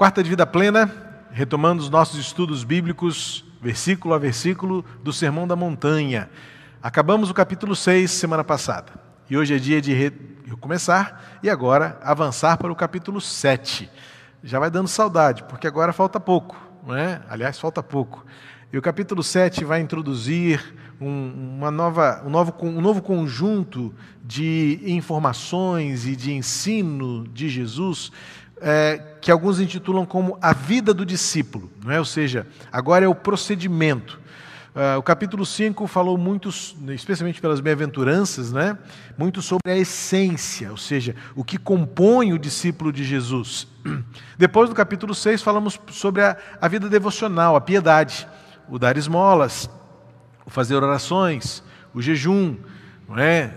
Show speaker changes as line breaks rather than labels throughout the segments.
Quarta de vida plena, retomando os nossos estudos bíblicos, versículo a versículo do Sermão da Montanha. Acabamos o capítulo 6 semana passada. E hoje é dia de recomeçar e agora avançar para o capítulo 7. Já vai dando saudade, porque agora falta pouco, não é? Aliás, falta pouco. E o capítulo 7 vai introduzir um, uma nova, um, novo, um novo conjunto de informações e de ensino de Jesus é, que alguns intitulam como a vida do discípulo, não é? ou seja, agora é o procedimento. Uh, o capítulo 5 falou muito, especialmente pelas bem-aventuranças, né? muito sobre a essência, ou seja, o que compõe o discípulo de Jesus. Depois do capítulo 6, falamos sobre a, a vida devocional, a piedade, o dar esmolas, o fazer orações, o jejum, não é?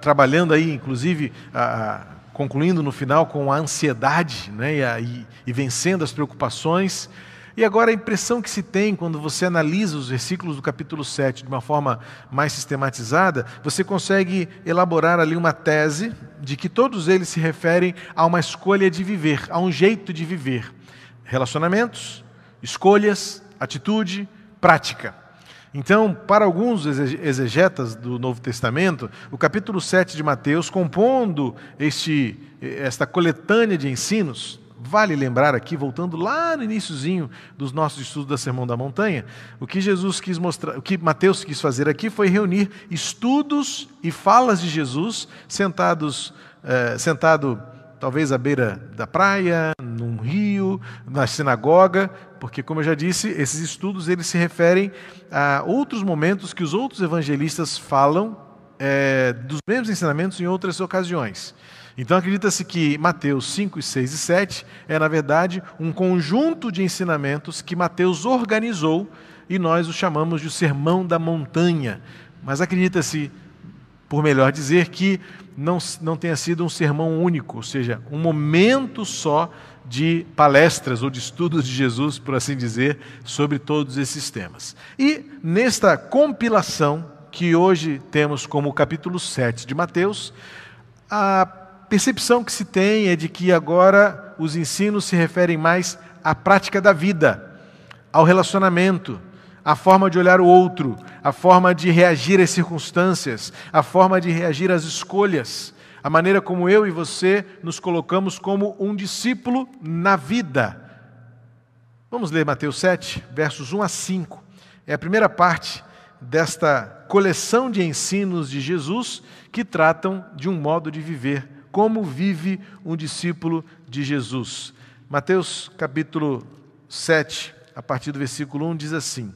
Trabalhando aí, inclusive, a, concluindo no final com a ansiedade né, e, a, e, e, vencendo as preocupações. E agora a impressão que se tem quando você analisa os versículos do capítulo 7 de uma forma mais sistematizada, você consegue elaborar ali uma tese de que todos eles se referem a uma escolha de viver, a um jeito de viver. Relacionamentos, escolhas, atitude, prática. Então, para alguns exegetas do Novo Testamento, o capítulo 7 de Mateus, compondo este, esta coletânea de ensinos, vale lembrar aqui, voltando lá no iníciozinho dos nossos estudos da Sermão da Montanha, o que Jesus quis mostrar, o que Mateus quis fazer aqui foi reunir estudos e falas de Jesus sentados, eh, sentado talvez à beira da praia, num rio, na sinagoga, porque como eu já disse, esses estudos eles se referem a outros momentos que os outros evangelistas falam é, dos mesmos ensinamentos em outras ocasiões. Então acredita-se que Mateus 5, 6 e 7 é, na verdade, um conjunto de ensinamentos que Mateus organizou e nós o chamamos de Sermão da Montanha. Mas acredita-se, por melhor dizer, que não, não tenha sido um sermão único, ou seja, um momento só de palestras ou de estudos de Jesus, por assim dizer, sobre todos esses temas. E nesta compilação, que hoje temos como capítulo 7 de Mateus, a percepção que se tem é de que agora os ensinos se referem mais à prática da vida, ao relacionamento, à forma de olhar o outro, a forma de reagir às circunstâncias, a forma de reagir às escolhas, a maneira como eu e você nos colocamos como um discípulo na vida. Vamos ler Mateus 7, versos 1 a 5. É a primeira parte desta coleção de ensinos de Jesus que tratam de um modo de viver, como vive um discípulo de Jesus. Mateus capítulo 7, a partir do versículo 1, diz assim: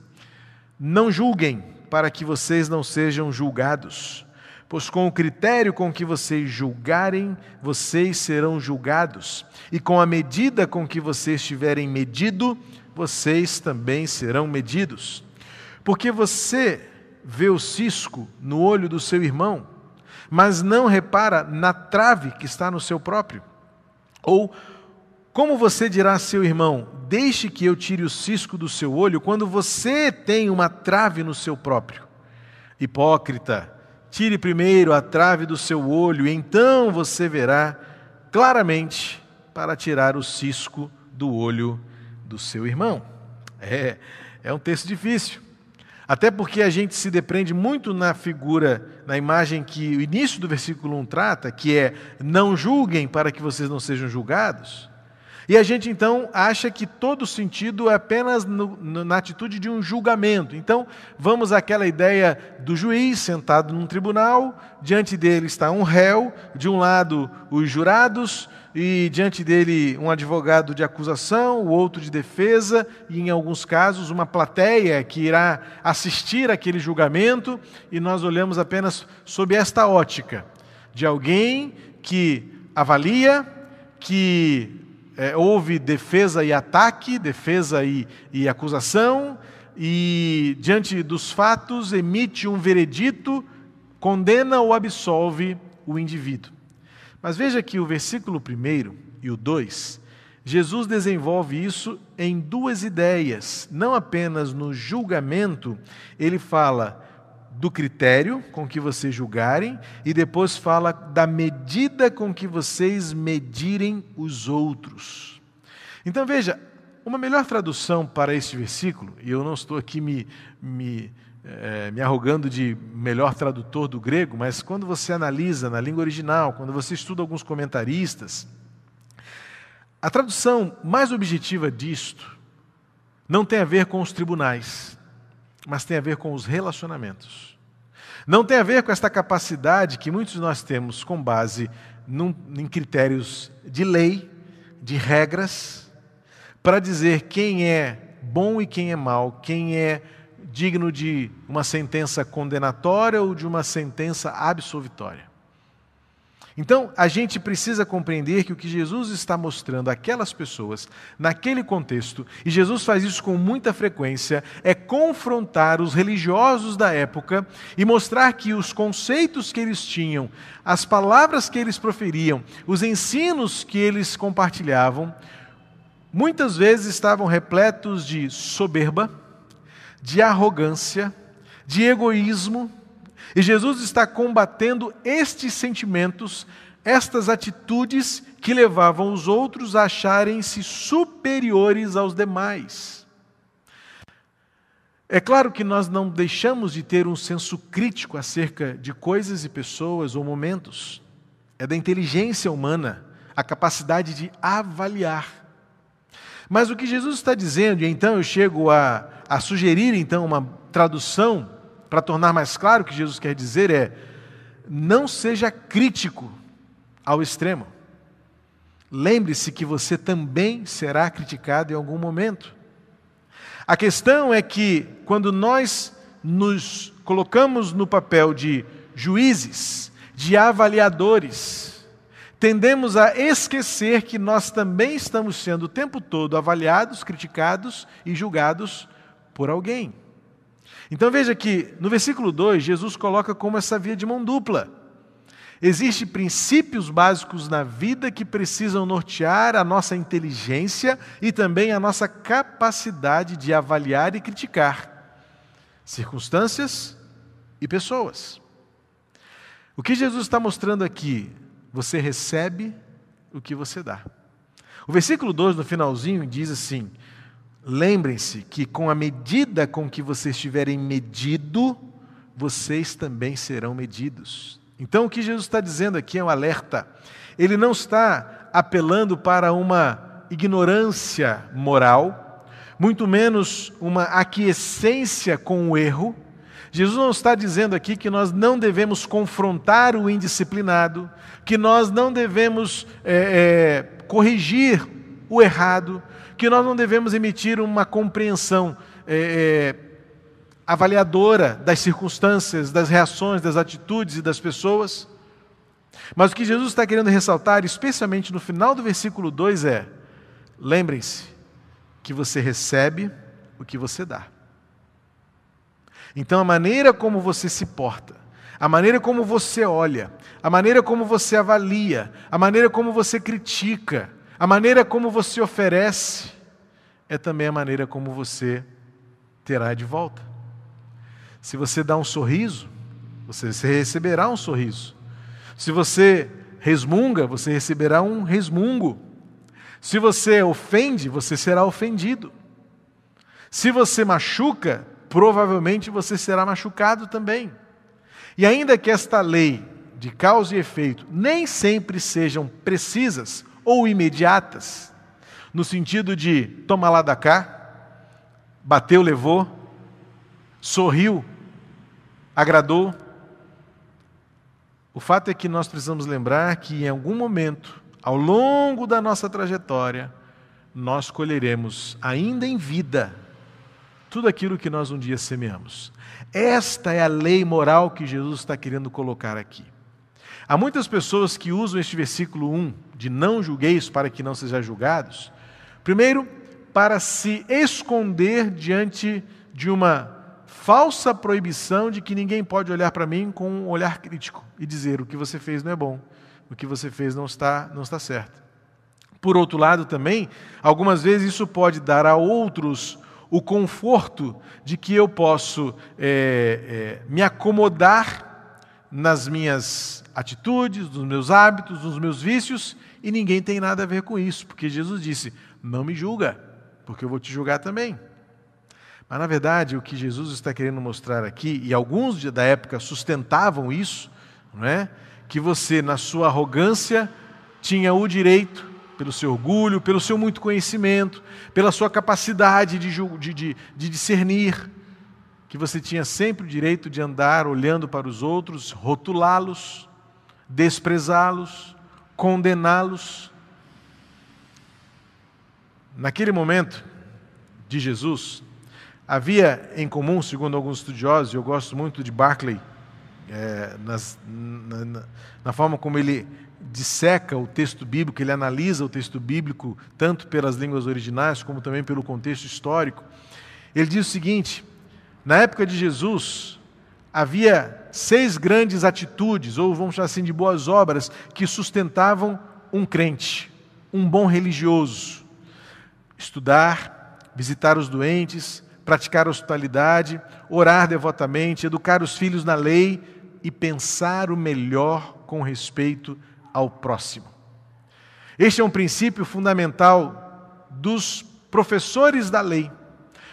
Não julguem para que vocês não sejam julgados. Pois com o critério com que vocês julgarem, vocês serão julgados, e com a medida com que vocês tiverem medido, vocês também serão medidos. Porque você vê o cisco no olho do seu irmão, mas não repara na trave que está no seu próprio? Ou como você dirá a seu irmão: Deixe que eu tire o cisco do seu olho, quando você tem uma trave no seu próprio? Hipócrita, tire primeiro a trave do seu olho, e então você verá claramente para tirar o cisco do olho do seu irmão. É, é um texto difícil. Até porque a gente se depreende muito na figura, na imagem que o início do versículo 1 trata, que é: não julguem para que vocês não sejam julgados. E a gente então acha que todo sentido é apenas no, no, na atitude de um julgamento. Então, vamos àquela ideia do juiz sentado num tribunal, diante dele está um réu, de um lado os jurados, e diante dele um advogado de acusação, o outro de defesa, e em alguns casos uma plateia que irá assistir aquele julgamento, e nós olhamos apenas sob esta ótica de alguém que avalia, que é, houve defesa e ataque, defesa e, e acusação, e diante dos fatos emite um veredito, condena ou absolve o indivíduo. Mas veja que o versículo 1 e o 2, Jesus desenvolve isso em duas ideias, não apenas no julgamento, ele fala do critério com que vocês julgarem e depois fala da medida com que vocês medirem os outros. Então veja, uma melhor tradução para este versículo, e eu não estou aqui me, me, é, me arrogando de melhor tradutor do grego, mas quando você analisa na língua original, quando você estuda alguns comentaristas, a tradução mais objetiva disto não tem a ver com os tribunais, mas tem a ver com os relacionamentos. Não tem a ver com esta capacidade que muitos de nós temos com base num, em critérios de lei, de regras, para dizer quem é bom e quem é mal, quem é digno de uma sentença condenatória ou de uma sentença absolvitória. Então, a gente precisa compreender que o que Jesus está mostrando àquelas pessoas, naquele contexto, e Jesus faz isso com muita frequência, é confrontar os religiosos da época e mostrar que os conceitos que eles tinham, as palavras que eles proferiam, os ensinos que eles compartilhavam, muitas vezes estavam repletos de soberba, de arrogância, de egoísmo, e Jesus está combatendo estes sentimentos, estas atitudes que levavam os outros a acharem-se superiores aos demais. É claro que nós não deixamos de ter um senso crítico acerca de coisas e pessoas ou momentos. É da inteligência humana a capacidade de avaliar. Mas o que Jesus está dizendo, e então eu chego a, a sugerir então uma tradução para tornar mais claro o que Jesus quer dizer é: não seja crítico ao extremo. Lembre-se que você também será criticado em algum momento. A questão é que, quando nós nos colocamos no papel de juízes, de avaliadores, tendemos a esquecer que nós também estamos sendo o tempo todo avaliados, criticados e julgados por alguém. Então veja que no versículo 2, Jesus coloca como essa via de mão dupla. Existem princípios básicos na vida que precisam nortear a nossa inteligência e também a nossa capacidade de avaliar e criticar circunstâncias e pessoas. O que Jesus está mostrando aqui? Você recebe o que você dá. O versículo 2, no finalzinho, diz assim: Lembrem-se que com a medida com que vocês tiverem medido, vocês também serão medidos. Então, o que Jesus está dizendo aqui é um alerta. Ele não está apelando para uma ignorância moral, muito menos uma aquiescência com o erro. Jesus não está dizendo aqui que nós não devemos confrontar o indisciplinado, que nós não devemos é, é, corrigir o errado, que nós não devemos emitir uma compreensão é, é, avaliadora das circunstâncias, das reações, das atitudes e das pessoas. Mas o que Jesus está querendo ressaltar, especialmente no final do versículo 2, é: lembrem-se que você recebe o que você dá. Então, a maneira como você se porta, a maneira como você olha, a maneira como você avalia, a maneira como você critica, a maneira como você oferece é também a maneira como você terá de volta. Se você dá um sorriso, você receberá um sorriso. Se você resmunga, você receberá um resmungo. Se você ofende, você será ofendido. Se você machuca, provavelmente você será machucado também. E ainda que esta lei de causa e efeito nem sempre sejam precisas ou imediatas, no sentido de toma lá da cá, bateu, levou, sorriu, agradou. O fato é que nós precisamos lembrar que em algum momento, ao longo da nossa trajetória, nós colheremos, ainda em vida, tudo aquilo que nós um dia semeamos. Esta é a lei moral que Jesus está querendo colocar aqui. Há muitas pessoas que usam este versículo 1 de não julgueis para que não sejam julgados. Primeiro, para se esconder diante de uma falsa proibição de que ninguém pode olhar para mim com um olhar crítico e dizer o que você fez não é bom, o que você fez não está, não está certo. Por outro lado, também, algumas vezes isso pode dar a outros o conforto de que eu posso é, é, me acomodar nas minhas atitudes, nos meus hábitos, nos meus vícios, e ninguém tem nada a ver com isso, porque Jesus disse: Não me julga, porque eu vou te julgar também. Mas na verdade, o que Jesus está querendo mostrar aqui, e alguns da época sustentavam isso, não é? Que você, na sua arrogância, tinha o direito, pelo seu orgulho, pelo seu muito conhecimento, pela sua capacidade de, de, de, de discernir, que você tinha sempre o direito de andar olhando para os outros, rotulá-los, desprezá-los, condená-los. Naquele momento de Jesus, Havia em comum, segundo alguns estudiosos, e eu gosto muito de Barclay, é, nas, na, na, forma como ele disseca o texto bíblico, ele analisa o texto bíblico, tanto pelas línguas originais como também pelo contexto histórico. Ele diz o seguinte: na época de Jesus, havia seis grandes atitudes, ou vamos chamar assim de boas obras, que sustentavam um crente, um bom religioso. Estudar, visitar os doentes, praticar hospitalidade, orar devotamente, educar os filhos na lei e pensar o melhor com respeito ao próximo. Este é um princípio fundamental dos professores da lei,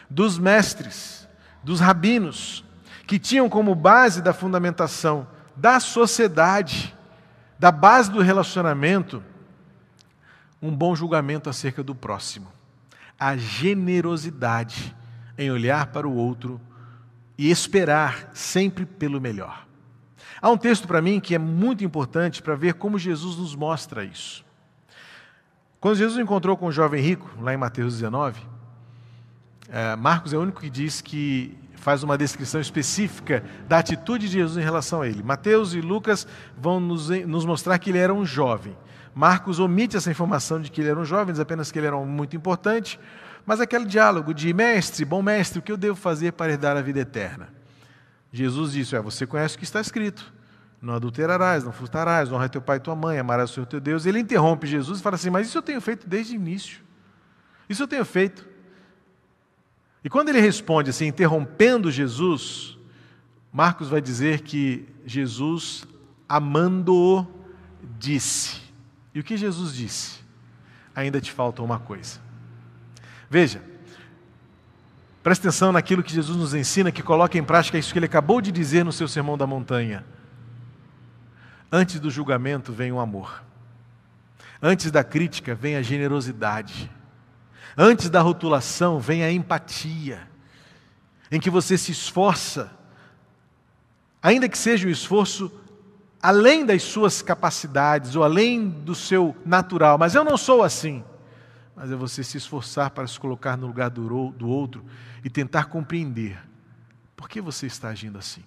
dos mestres, dos rabinos, que tinham como base da fundamentação da sociedade, da base do relacionamento, um bom julgamento acerca do próximo, a generosidade em olhar para o outro e esperar sempre pelo melhor. Há um texto para mim que é muito importante para ver como Jesus nos mostra isso. Quando Jesus encontrou com o jovem rico, lá em Mateus 19, é, Marcos é o único que diz que faz uma descrição específica da atitude de Jesus em relação a ele. Mateus e Lucas vão nos, nos mostrar que ele era um jovem. Marcos omite essa informação de que ele era um jovem, diz apenas que ele era um muito importante. Mas aquele diálogo de mestre, bom mestre, o que eu devo fazer para herdar a vida eterna? Jesus disse: é, você conhece o que está escrito. Não adulterarás, não furtarás, honra teu pai e tua mãe, amarás o Senhor teu Deus. Ele interrompe Jesus e fala assim: Mas isso eu tenho feito desde o início. Isso eu tenho feito. E quando ele responde assim, interrompendo Jesus, Marcos vai dizer que Jesus, amando-o, disse. E o que Jesus disse? Ainda te falta uma coisa. Veja, preste atenção naquilo que Jesus nos ensina, que coloca em prática isso que ele acabou de dizer no seu Sermão da Montanha. Antes do julgamento vem o amor. Antes da crítica vem a generosidade. Antes da rotulação vem a empatia, em que você se esforça, ainda que seja um esforço além das suas capacidades ou além do seu natural, mas eu não sou assim mas é você se esforçar para se colocar no lugar do, do outro e tentar compreender por que você está agindo assim.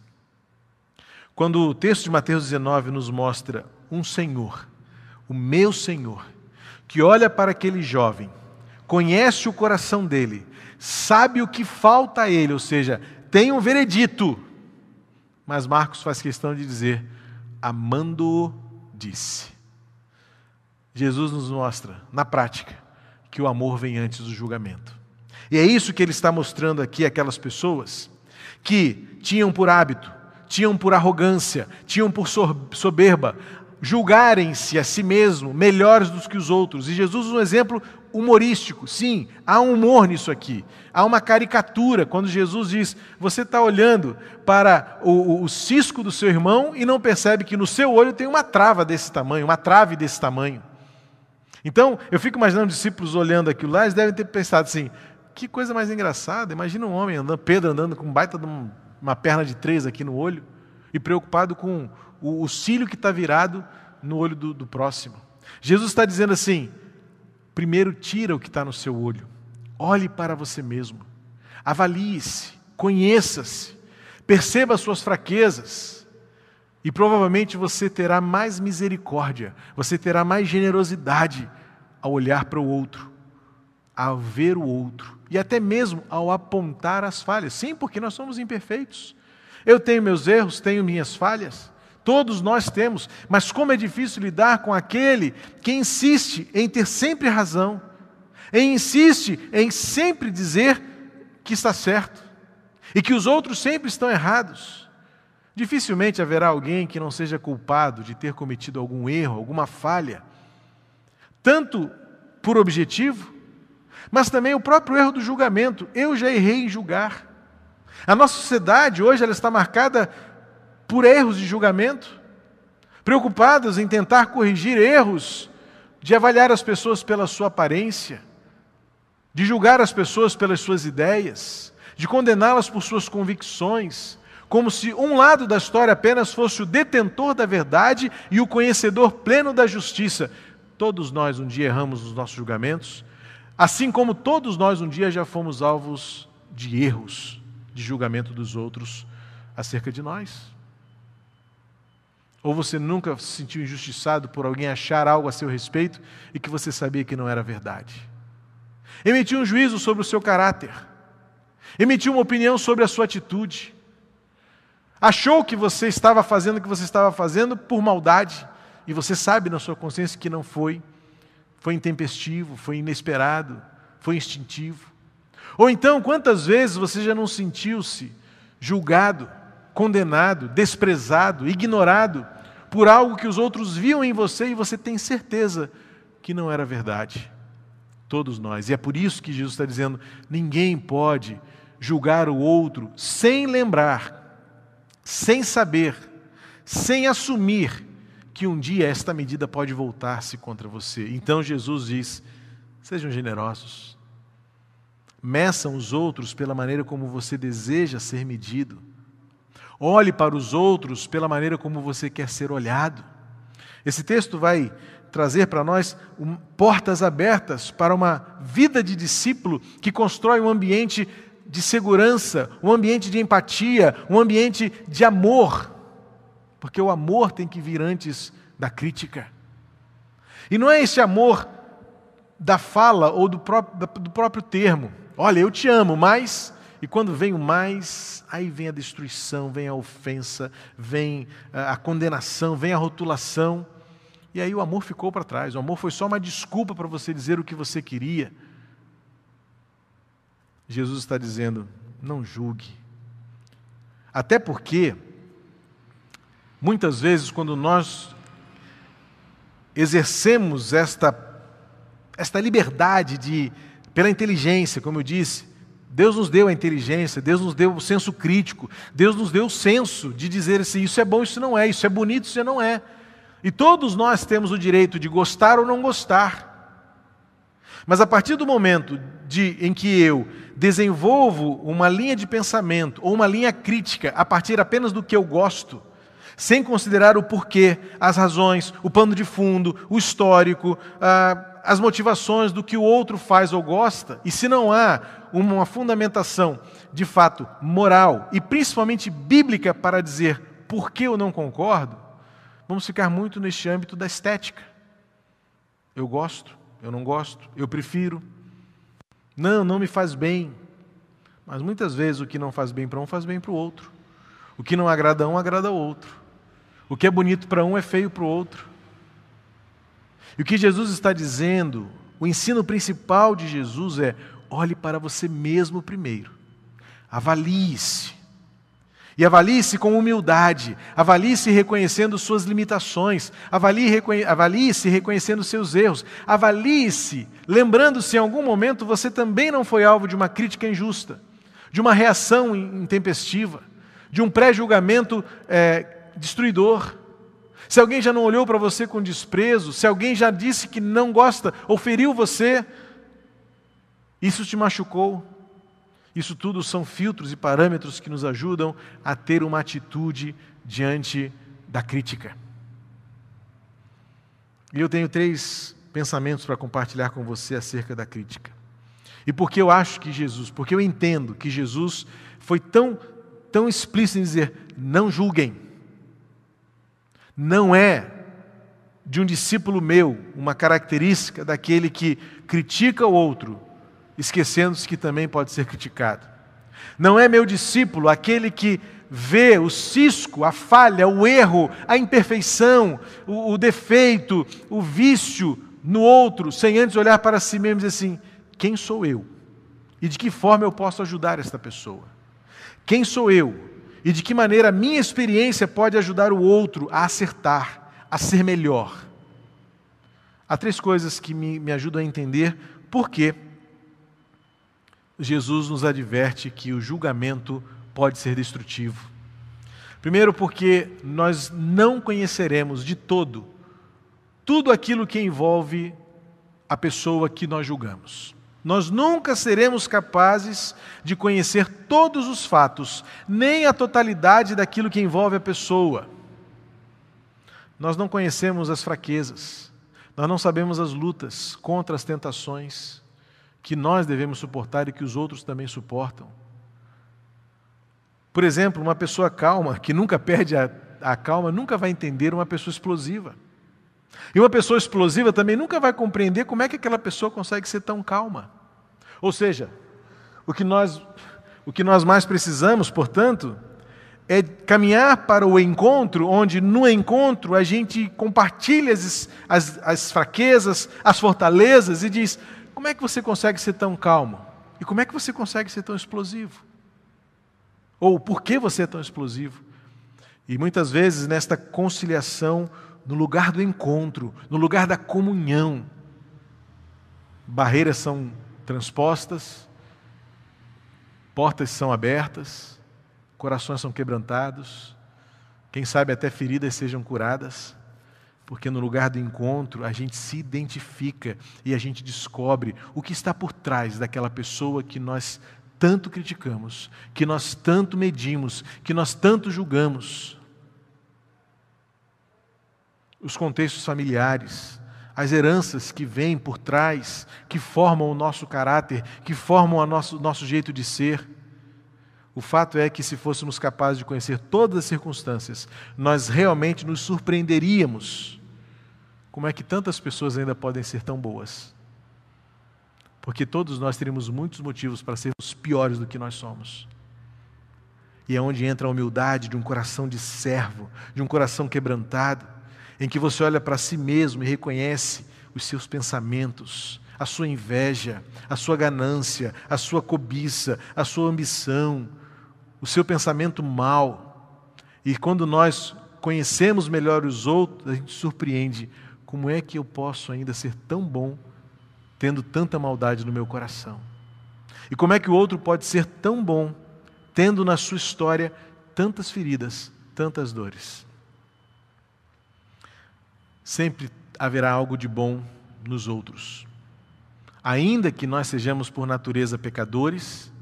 Quando o texto de Mateus 19 nos mostra um Senhor, o meu Senhor, que olha para aquele jovem, conhece o coração dele, sabe o que falta a ele, ou seja, tem um veredito. Mas Marcos faz questão de dizer: amando-o, disse. Jesus nos mostra, na prática, que o amor vem antes do julgamento. E é isso que ele está mostrando aqui àquelas pessoas que tinham por hábito, tinham por arrogância, tinham por soberba, julgarem-se a si mesmo melhores do que os outros. E Jesus usa um exemplo humorístico. Sim, há um humor nisso aqui. Há uma caricatura quando Jesus diz: Você está olhando para o, o, cisco do seu irmão e não percebe que no seu olho tem uma trava desse tamanho, uma trave desse tamanho. Então, eu fico imaginando os discípulos olhando aquilo lá, eles devem ter pensado assim: que coisa mais engraçada. Imagina um homem andando, Pedro andando com baita de uma perna de três aqui no olho e preocupado com o, o cílio que está virado no olho do, do próximo. Jesus está dizendo assim: primeiro tira o que está no seu olho, olhe para você mesmo, avalie-se, conheça-se, perceba as suas fraquezas. E provavelmente você terá mais misericórdia, você terá mais generosidade ao olhar para o outro, ao ver o outro e até mesmo ao apontar as falhas. Sim, porque nós somos imperfeitos. Eu tenho meus erros, tenho minhas falhas. Todos nós temos, mas como é difícil lidar com aquele que insiste em ter sempre razão, e insiste em sempre dizer que está certo e que os outros sempre estão errados. Dificilmente haverá alguém que não seja culpado de ter cometido algum erro, alguma falha, tanto por objetivo mas também o próprio erro do julgamento. Eu já errei em julgar. A nossa sociedade hoje ela está marcada por erros de julgamento, preocupadas em tentar corrigir erros, de avaliar as pessoas pela sua aparência, de julgar as pessoas pelas suas ideias, de condená-las por suas convicções, como se um lado da história apenas fosse o detentor da verdade e o conhecedor pleno da justiça. Todos nós um dia erramos nos nossos julgamentos, assim como todos nós um dia já fomos alvos de erros de julgamento dos outros acerca de nós. Ou você nunca se sentiu injustiçado por alguém achar algo a seu respeito e que você sabia que não era verdade? Emitiu um juízo sobre o seu caráter, emitiu uma opinião sobre a sua atitude, achou que você estava fazendo o que você estava fazendo por maldade e você sabe na sua consciência que não foi, foi intempestivo, foi inesperado, foi instintivo. Ou então, quantas vezes você já não sentiu-se julgado, condenado, desprezado, ignorado por algo que os outros viam em você e você tem certeza que não era verdade? Todos nós. E é por isso que Jesus está dizendo: ninguém pode julgar o outro sem lembrar, sem saber, sem assumir que um dia esta medida pode voltar-se contra você. Então Jesus diz: sejam generosos Meçam os outros pela maneira como você deseja ser medido. Olhe para os outros pela maneira como você quer ser olhado. Esse texto vai trazer para nós um, portas abertas para uma vida de discípulo que constrói um ambiente de segurança, um ambiente de empatia, um ambiente de amor. Porque o amor tem que vir antes da crítica. E não é esse amor da fala ou do próprio, do próprio termo. Olha, eu te amo, mas. E quando vem o mais, aí vem a destruição, vem a ofensa, vem a condenação, vem a rotulação. E aí o amor ficou para trás. O amor foi só uma desculpa para você dizer o que você queria. Jesus está dizendo: não julgue. Até porque, muitas vezes, quando nós exercemos esta, esta liberdade de pela inteligência, como eu disse. Deus nos deu a inteligência, Deus nos deu o senso crítico, Deus nos deu o senso de dizer assim: isso é bom, isso não é, isso é bonito, isso não é. E todos nós temos o direito de gostar ou não gostar. Mas a partir do momento de, em que eu desenvolvo uma linha de pensamento ou uma linha crítica a partir apenas do que eu gosto, sem considerar o porquê, as razões, o pano de fundo, o histórico, a as motivações do que o outro faz ou gosta, e se não há uma fundamentação de fato moral e principalmente bíblica para dizer por que eu não concordo, vamos ficar muito neste âmbito da estética. Eu gosto, eu não gosto, eu prefiro. Não, não me faz bem. Mas muitas vezes o que não faz bem para um faz bem para o outro. O que não agrada a um agrada ao outro. O que é bonito para um é feio para o outro. E o que Jesus está dizendo, o ensino principal de Jesus é: olhe para você mesmo primeiro, avalie-se. E avalie-se com humildade, avalie-se reconhecendo suas limitações, avalie-se avalie reconhecendo seus erros, avalie-se lembrando se em algum momento você também não foi alvo de uma crítica injusta, de uma reação intempestiva, de um pré-julgamento é, destruidor. Se alguém já não olhou para você com desprezo, se alguém já disse que não gosta ou feriu você, isso te machucou. Isso tudo são filtros e parâmetros que nos ajudam a ter uma atitude diante da crítica. E eu tenho três pensamentos para compartilhar com você acerca da crítica. E porque eu acho que Jesus, porque eu entendo que Jesus foi tão, tão explícito em dizer: não julguem não é de um discípulo meu uma característica daquele que critica o outro, esquecendo-se que também pode ser criticado. Não é meu discípulo aquele que vê o cisco, a falha, o erro, a imperfeição, o, o defeito, o vício no outro, sem antes olhar para si mesmo e dizer assim: quem sou eu? E de que forma eu posso ajudar esta pessoa? Quem sou eu e de que maneira a minha experiência pode ajudar o outro a acertar, a ser melhor. Há três coisas que me, me ajudam a entender por que Jesus nos adverte que o julgamento pode ser destrutivo. Primeiro, porque nós não conheceremos de todo tudo aquilo que envolve a pessoa que nós julgamos. Nós nunca seremos capazes de conhecer todos os fatos, nem a totalidade daquilo que envolve a pessoa. Nós não conhecemos as fraquezas, nós não sabemos as lutas contra as tentações que nós devemos suportar e que os outros também suportam. Por exemplo, uma pessoa calma, que nunca perde a, a calma, nunca vai entender uma pessoa explosiva. E uma pessoa explosiva também nunca vai compreender como é que aquela pessoa consegue ser tão calma. Ou seja, o que nós, o que nós mais precisamos, portanto, é caminhar para o encontro, onde no encontro a gente compartilha as, as, as fraquezas, as fortalezas e diz: como é que você consegue ser tão calmo? E como é que você consegue ser tão explosivo? Ou por que você é tão explosivo? E muitas vezes nesta conciliação, no lugar do encontro, no lugar da comunhão. Barreiras são transpostas, portas são abertas, corações são quebrantados, quem sabe até feridas sejam curadas, porque no lugar do encontro a gente se identifica e a gente descobre o que está por trás daquela pessoa que nós tanto criticamos, que nós tanto medimos, que nós tanto julgamos os contextos familiares, as heranças que vêm por trás, que formam o nosso caráter, que formam o nosso, nosso jeito de ser. O fato é que, se fôssemos capazes de conhecer todas as circunstâncias, nós realmente nos surpreenderíamos. Como é que tantas pessoas ainda podem ser tão boas? Porque todos nós teríamos muitos motivos para sermos piores do que nós somos. E é onde entra a humildade de um coração de servo, de um coração quebrantado em que você olha para si mesmo e reconhece os seus pensamentos, a sua inveja, a sua ganância, a sua cobiça, a sua ambição, o seu pensamento mal. E quando nós conhecemos melhor os outros, a gente surpreende como é que eu posso ainda ser tão bom tendo tanta maldade no meu coração? E como é que o outro pode ser tão bom tendo na sua história tantas feridas, tantas dores? sempre haverá algo de bom nos outros. Ainda que nós sejamos por natureza pecadores,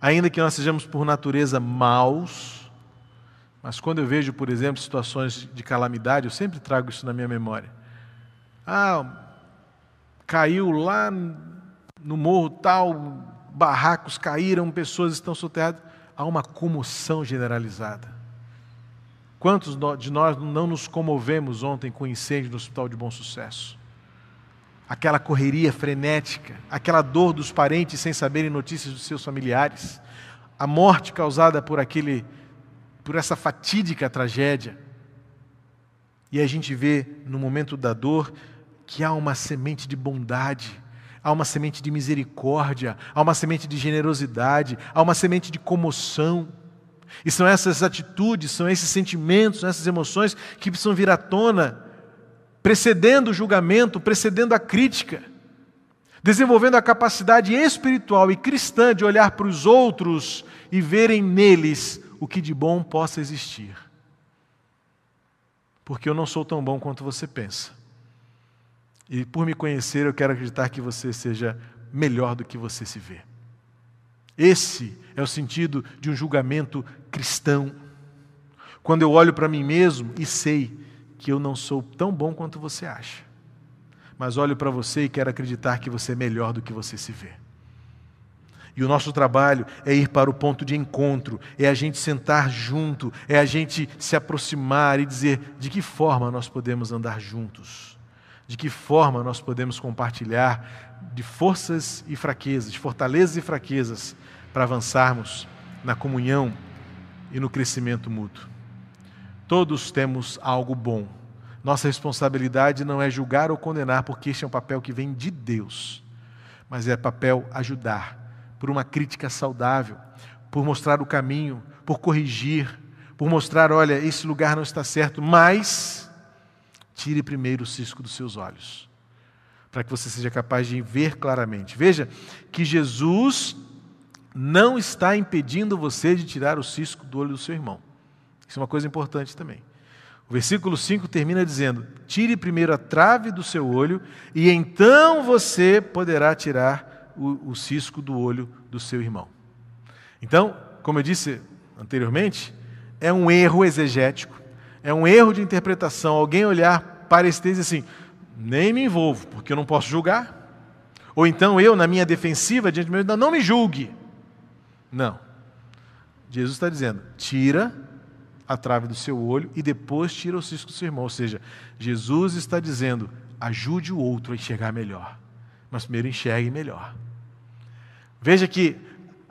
ainda que nós sejamos por natureza maus, mas quando eu vejo, por exemplo, situações de calamidade, eu sempre trago isso na minha memória. Ah, caiu lá no morro tal, barracos caíram, pessoas estão soterradas. Há uma comoção generalizada. Quantos de nós não nos comovemos ontem com o incêndio no Hospital de Bom Sucesso? Aquela correria frenética, aquela dor dos parentes sem saberem notícias dos seus familiares, a morte causada por aquele por essa fatídica tragédia. E a gente vê no momento da dor que há uma semente de bondade, há uma semente de misericórdia, há uma semente de generosidade, há uma semente de comoção. E são essas atitudes, são esses sentimentos, são essas emoções que precisam vir à tona, precedendo o julgamento, precedendo a crítica, desenvolvendo a capacidade espiritual e cristã de olhar para os outros e verem neles o que de bom possa existir. Porque eu não sou tão bom quanto você pensa. E por me conhecer, eu quero acreditar que você seja melhor do que você se vê. Esse é o sentido de um julgamento cristão. Quando eu olho para mim mesmo e sei que eu não sou tão bom quanto você acha, mas olho para você e quero acreditar que você é melhor do que você se vê. E o nosso trabalho é ir para o ponto de encontro, é a gente sentar junto, é a gente se aproximar e dizer de que forma nós podemos andar juntos, de que forma nós podemos compartilhar de forças e fraquezas, de fortalezas e fraquezas, para avançarmos na comunhão e no crescimento mútuo. Todos temos algo bom. Nossa responsabilidade não é julgar ou condenar, porque este é um papel que vem de Deus, mas é papel ajudar, por uma crítica saudável, por mostrar o caminho, por corrigir, por mostrar: olha, esse lugar não está certo, mas tire primeiro o cisco dos seus olhos, para que você seja capaz de ver claramente. Veja que Jesus não está impedindo você de tirar o cisco do olho do seu irmão. Isso é uma coisa importante também. O versículo 5 termina dizendo: Tire primeiro a trave do seu olho, e então você poderá tirar o, o cisco do olho do seu irmão. Então, como eu disse anteriormente, é um erro exegético, é um erro de interpretação. Alguém olhar para esse texto e assim, nem me envolvo, porque eu não posso julgar. Ou então eu, na minha defensiva diante do meu, não me julgue. Não. Jesus está dizendo: tira a trave do seu olho e depois tira o cisco do seu irmão. Ou seja, Jesus está dizendo: ajude o outro a enxergar melhor, mas primeiro enxergue melhor. Veja que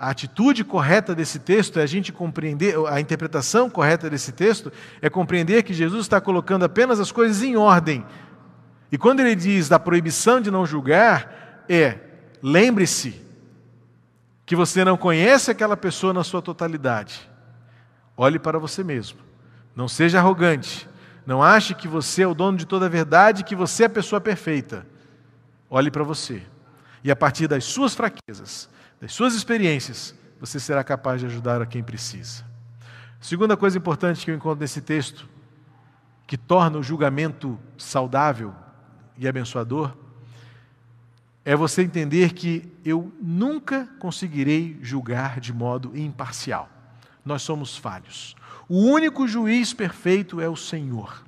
a atitude correta desse texto é a gente compreender, a interpretação correta desse texto é compreender que Jesus está colocando apenas as coisas em ordem. E quando ele diz da proibição de não julgar, é lembre-se que você não conhece aquela pessoa na sua totalidade. Olhe para você mesmo. Não seja arrogante. Não ache que você é o dono de toda a verdade, que você é a pessoa perfeita. Olhe para você. E a partir das suas fraquezas, das suas experiências, você será capaz de ajudar a quem precisa. Segunda coisa importante que eu encontro nesse texto, que torna o julgamento saudável e abençoador, é você entender que eu nunca conseguirei julgar de modo imparcial. Nós somos falhos. O único juiz perfeito é o Senhor.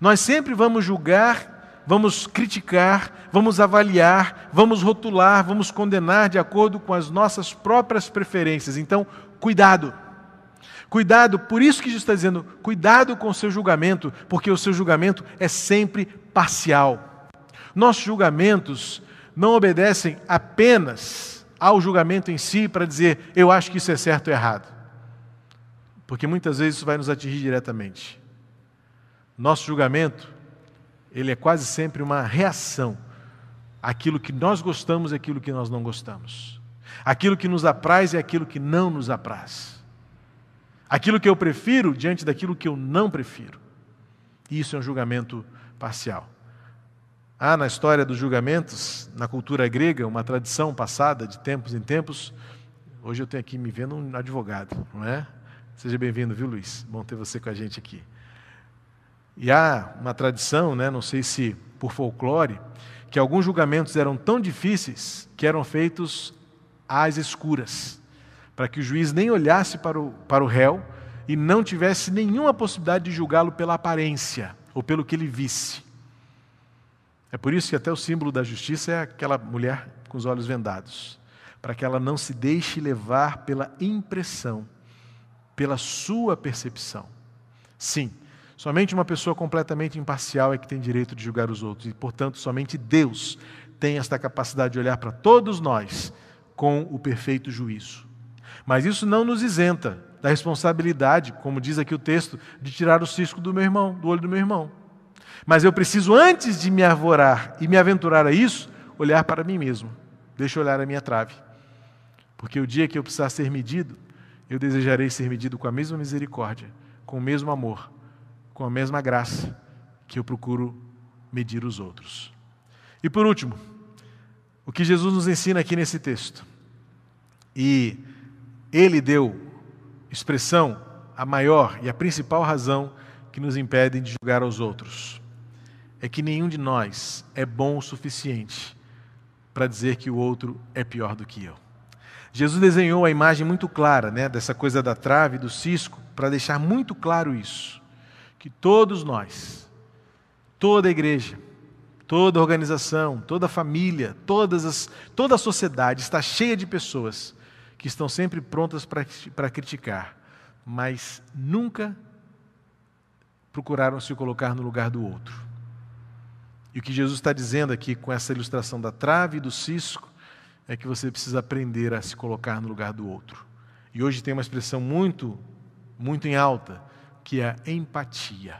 Nós sempre vamos julgar vamos criticar, vamos avaliar, vamos rotular, vamos condenar de acordo com as nossas próprias preferências. Então, cuidado. Cuidado, por isso que Jesus está dizendo, cuidado com o seu julgamento, porque o seu julgamento é sempre parcial. Nossos julgamentos não obedecem apenas ao julgamento em si para dizer eu acho que isso é certo ou errado. Porque muitas vezes isso vai nos atingir diretamente. Nosso julgamento ele é quase sempre uma reação àquilo que nós gostamos e àquilo que nós não gostamos. Aquilo que nos apraz e aquilo que não nos apraz. Aquilo que eu prefiro diante daquilo que eu não prefiro. Isso é um julgamento parcial. Há na história dos julgamentos, na cultura grega, uma tradição passada, de tempos em tempos. Hoje eu tenho aqui me vendo um advogado, não é? Seja bem-vindo, viu, Luiz? Bom ter você com a gente aqui. E há uma tradição, né, não sei se por folclore, que alguns julgamentos eram tão difíceis que eram feitos às escuras, para que o juiz nem olhasse para o, para o réu e não tivesse nenhuma possibilidade de julgá-lo pela aparência ou pelo que ele visse. É por isso que até o símbolo da justiça é aquela mulher com os olhos vendados, para que ela não se deixe levar pela impressão, pela sua percepção. Sim, Somente uma pessoa completamente imparcial é que tem direito de julgar os outros. E, portanto, somente Deus tem esta capacidade de olhar para todos nós com o perfeito juízo. Mas isso não nos isenta da responsabilidade, como diz aqui o texto, de tirar o cisco do meu irmão, do olho do meu irmão. Mas eu preciso, antes de me arvorar e me aventurar a isso, olhar para mim mesmo. Deixa eu olhar a minha trave. Porque o dia que eu precisar ser medido, eu desejarei ser medido com a mesma misericórdia, com o mesmo amor, com a mesma graça que eu procuro medir os outros. E por último, o que Jesus nos ensina aqui nesse texto. E ele deu expressão a maior e a principal razão que nos impede de julgar aos outros. É que nenhum de nós é bom o suficiente para dizer que o outro é pior do que eu. Jesus desenhou a imagem muito clara né, dessa coisa da trave, do cisco, para deixar muito claro isso que todos nós, toda a igreja, toda a organização, toda a família, todas as, toda a sociedade está cheia de pessoas que estão sempre prontas para criticar, mas nunca procuraram se colocar no lugar do outro. E o que Jesus está dizendo aqui com essa ilustração da trave e do cisco é que você precisa aprender a se colocar no lugar do outro. E hoje tem uma expressão muito, muito em alta, que é empatia.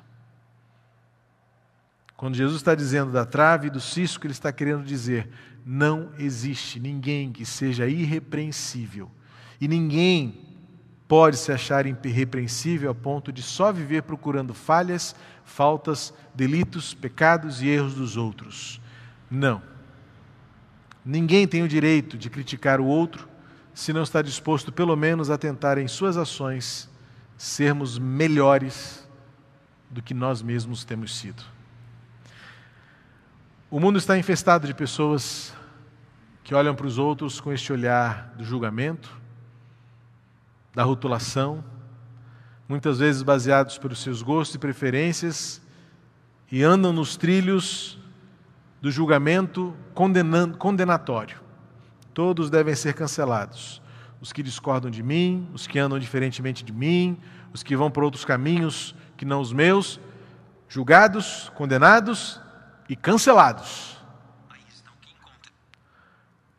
Quando Jesus está dizendo da trave e do cisco, ele está querendo dizer: não existe ninguém que seja irrepreensível. E ninguém pode se achar irrepreensível a ponto de só viver procurando falhas, faltas, delitos, pecados e erros dos outros. Não. Ninguém tem o direito de criticar o outro se não está disposto, pelo menos, a tentar em suas ações sermos melhores do que nós mesmos temos sido. O mundo está infestado de pessoas que olham para os outros com este olhar do julgamento, da rotulação, muitas vezes baseados pelos seus gostos e preferências, e andam nos trilhos do julgamento condenatório. Todos devem ser cancelados. Os que discordam de mim, os que andam diferentemente de mim, os que vão por outros caminhos que não os meus, julgados, condenados e cancelados.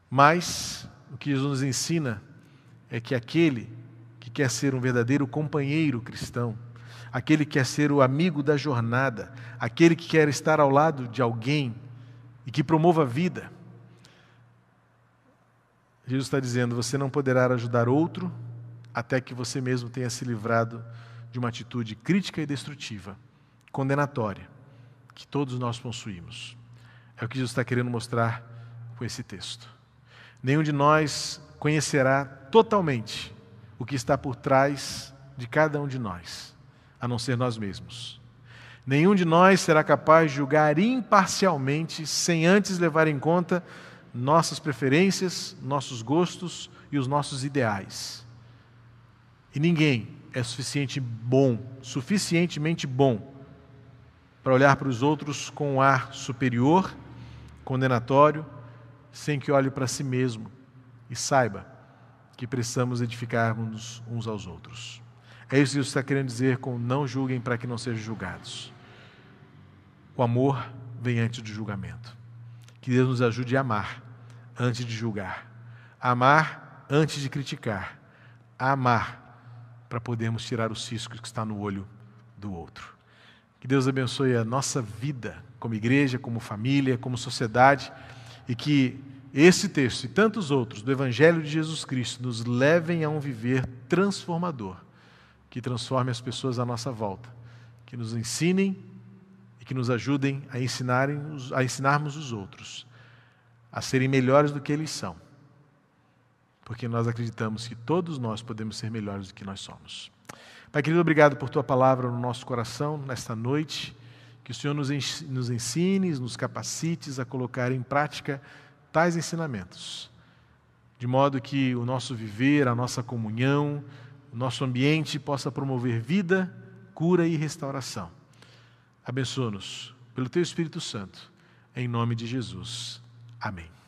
Mas o que Jesus nos ensina é que aquele que quer ser um verdadeiro companheiro cristão, aquele que quer ser o amigo da jornada, aquele que quer estar ao lado de alguém e que promova a vida, Jesus está dizendo: você não poderá ajudar outro até que você mesmo tenha se livrado de uma atitude crítica e destrutiva, condenatória, que todos nós possuímos. É o que Jesus está querendo mostrar com esse texto. Nenhum de nós conhecerá totalmente o que está por trás de cada um de nós, a não ser nós mesmos. Nenhum de nós será capaz de julgar imparcialmente sem antes levar em conta nossas preferências, nossos gostos e os nossos ideais. E ninguém é suficiente bom, suficientemente bom para olhar para os outros com um ar superior, condenatório sem que olhe para si mesmo e saiba que precisamos edificarmos uns aos outros. É isso que Jesus está querendo dizer com não julguem para que não sejam julgados. O amor vem antes do julgamento. Que Deus nos ajude a amar antes de julgar, amar antes de criticar, amar para podermos tirar o cisco que está no olho do outro. Que Deus abençoe a nossa vida como igreja, como família, como sociedade e que esse texto e tantos outros do Evangelho de Jesus Cristo nos levem a um viver transformador, que transforme as pessoas à nossa volta, que nos ensinem e que nos ajudem a, ensinarem, a ensinarmos os outros a serem melhores do que eles são, porque nós acreditamos que todos nós podemos ser melhores do que nós somos. Pai querido, obrigado por tua palavra no nosso coração nesta noite. Que o Senhor nos ensine, nos capacite a colocar em prática tais ensinamentos, de modo que o nosso viver, a nossa comunhão, o nosso ambiente possa promover vida, cura e restauração. Abençoa-nos pelo Teu Espírito Santo, em nome de Jesus. Amém.